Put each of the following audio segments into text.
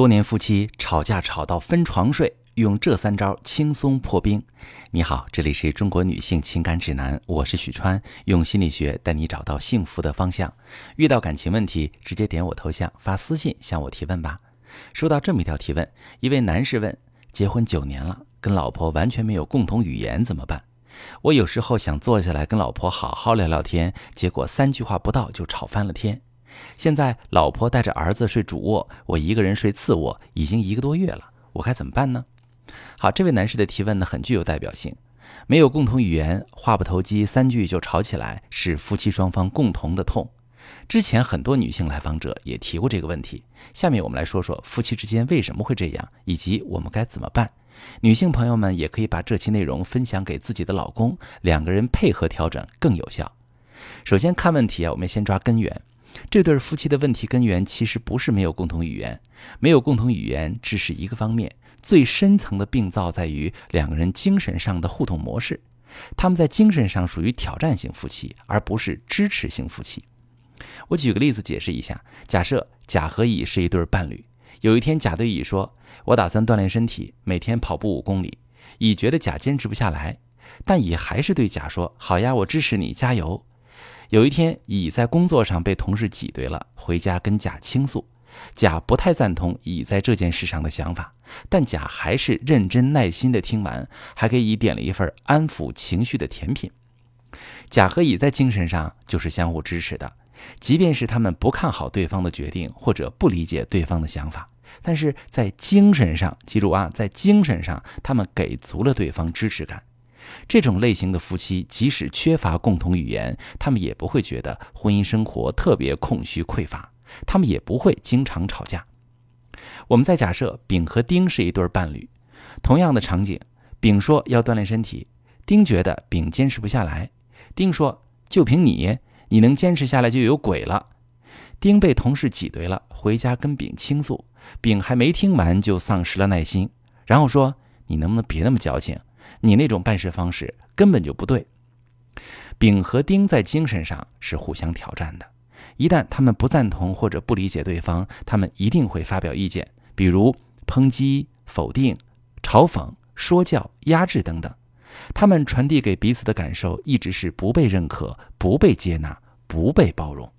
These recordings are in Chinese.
多年夫妻吵架吵到分床睡，用这三招轻松破冰。你好，这里是中国女性情感指南，我是许川，用心理学带你找到幸福的方向。遇到感情问题，直接点我头像发私信向我提问吧。收到这么一条提问，一位男士问：结婚九年了，跟老婆完全没有共同语言，怎么办？我有时候想坐下来跟老婆好好聊聊天，结果三句话不到就吵翻了天。现在老婆带着儿子睡主卧，我一个人睡次卧，已经一个多月了，我该怎么办呢？好，这位男士的提问呢很具有代表性。没有共同语言，话不投机，三句就吵起来，是夫妻双方共同的痛。之前很多女性来访者也提过这个问题。下面我们来说说夫妻之间为什么会这样，以及我们该怎么办。女性朋友们也可以把这期内容分享给自己的老公，两个人配合调整更有效。首先看问题啊，我们先抓根源。这对夫妻的问题根源其实不是没有共同语言，没有共同语言只是一个方面，最深层的病灶在于两个人精神上的互动模式。他们在精神上属于挑战型夫妻，而不是支持型夫妻。我举个例子解释一下：假设甲和乙是一对伴侣，有一天甲对乙说：“我打算锻炼身体，每天跑步五公里。”乙觉得甲坚持不下来，但乙还是对甲说：“好呀，我支持你，加油。”有一天，乙在工作上被同事挤兑了，回家跟甲倾诉。甲不太赞同乙在这件事上的想法，但甲还是认真耐心地听完，还给乙点了一份安抚情绪的甜品。甲和乙在精神上就是相互支持的，即便是他们不看好对方的决定或者不理解对方的想法，但是在精神上，记住啊，在精神上，他们给足了对方支持感。这种类型的夫妻，即使缺乏共同语言，他们也不会觉得婚姻生活特别空虚匮乏，他们也不会经常吵架。我们再假设丙和丁是一对伴侣，同样的场景，丙说要锻炼身体，丁觉得丙坚持不下来，丁说就凭你，你能坚持下来就有鬼了。丁被同事挤兑了，回家跟丙倾诉，丙还没听完就丧失了耐心，然后说你能不能别那么矫情？你那种办事方式根本就不对。丙和丁在精神上是互相挑战的，一旦他们不赞同或者不理解对方，他们一定会发表意见，比如抨击、否定、嘲讽、说教、压制等等。他们传递给彼此的感受一直是不被认可、不被接纳、不被包容。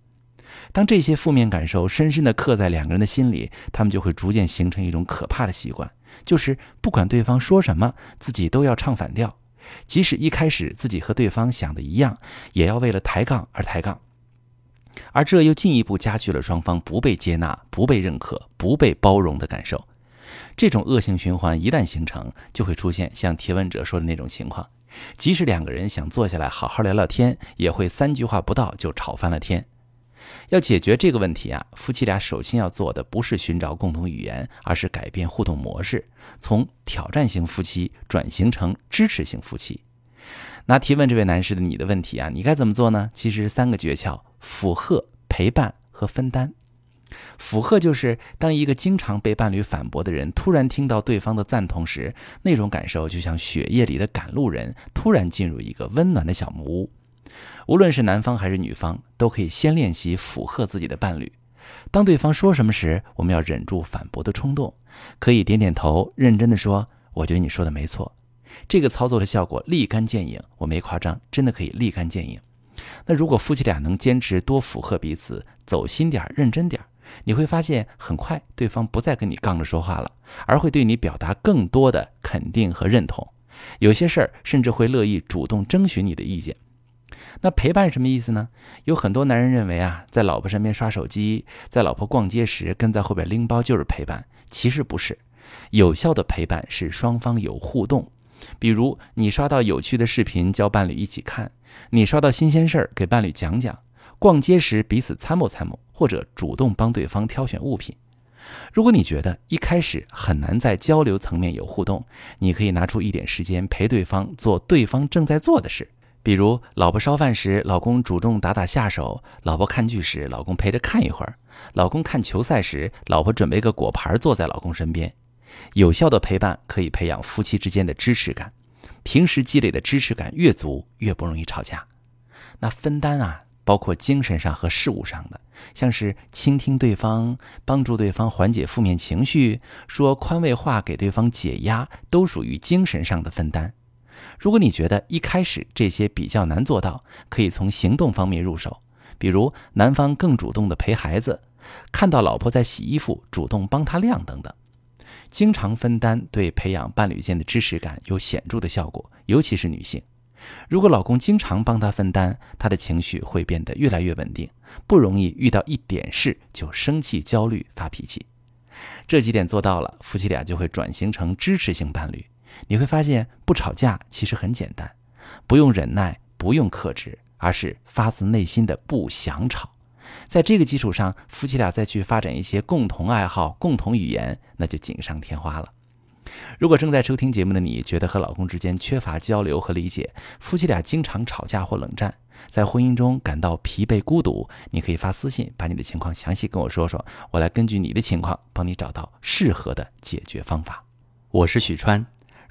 当这些负面感受深深地刻在两个人的心里，他们就会逐渐形成一种可怕的习惯。就是不管对方说什么，自己都要唱反调，即使一开始自己和对方想的一样，也要为了抬杠而抬杠，而这又进一步加剧了双方不被接纳、不被认可、不被包容的感受。这种恶性循环一旦形成，就会出现像提问者说的那种情况：即使两个人想坐下来好好聊聊天，也会三句话不到就吵翻了天。要解决这个问题啊，夫妻俩首先要做的不是寻找共同语言，而是改变互动模式，从挑战型夫妻转型成支持型夫妻。那提问这位男士的你的问题啊，你该怎么做呢？其实是三个诀窍：附和、陪伴和分担。附和就是当一个经常被伴侣反驳的人突然听到对方的赞同时，那种感受就像血液里的赶路人突然进入一个温暖的小木屋。无论是男方还是女方，都可以先练习附和自己的伴侣。当对方说什么时，我们要忍住反驳的冲动，可以点点头，认真的说：“我觉得你说的没错。”这个操作的效果立竿见影，我没夸张，真的可以立竿见影。那如果夫妻俩能坚持多附和彼此，走心点、认真点，你会发现很快对方不再跟你杠着说话了，而会对你表达更多的肯定和认同。有些事儿甚至会乐意主动征询你的意见。那陪伴什么意思呢？有很多男人认为啊，在老婆身边刷手机，在老婆逛街时跟在后边拎包就是陪伴。其实不是，有效的陪伴是双方有互动。比如你刷到有趣的视频，叫伴侣一起看；你刷到新鲜事儿，给伴侣讲讲。逛街时彼此参谋参谋，或者主动帮对方挑选物品。如果你觉得一开始很难在交流层面有互动，你可以拿出一点时间陪对方做对方正在做的事。比如，老婆烧饭时，老公主动打打下手；老婆看剧时，老公陪着看一会儿；老公看球赛时，老婆准备个果盘坐在老公身边。有效的陪伴可以培养夫妻之间的支持感，平时积累的支持感越足，越不容易吵架。那分担啊，包括精神上和事务上的，像是倾听对方、帮助对方缓解负面情绪、说宽慰话给对方解压，都属于精神上的分担。如果你觉得一开始这些比较难做到，可以从行动方面入手，比如男方更主动的陪孩子，看到老婆在洗衣服，主动帮她晾等等。经常分担对培养伴侣间的支持感有显著的效果，尤其是女性。如果老公经常帮她分担，她的情绪会变得越来越稳定，不容易遇到一点事就生气、焦虑、发脾气。这几点做到了，夫妻俩就会转型成支持型伴侣。你会发现，不吵架其实很简单，不用忍耐，不用克制，而是发自内心的不想吵。在这个基础上，夫妻俩再去发展一些共同爱好、共同语言，那就锦上添花了。如果正在收听节目的你觉得和老公之间缺乏交流和理解，夫妻俩经常吵架或冷战，在婚姻中感到疲惫孤独，你可以发私信把你的情况详细跟我说说，我来根据你的情况帮你找到适合的解决方法。我是许川。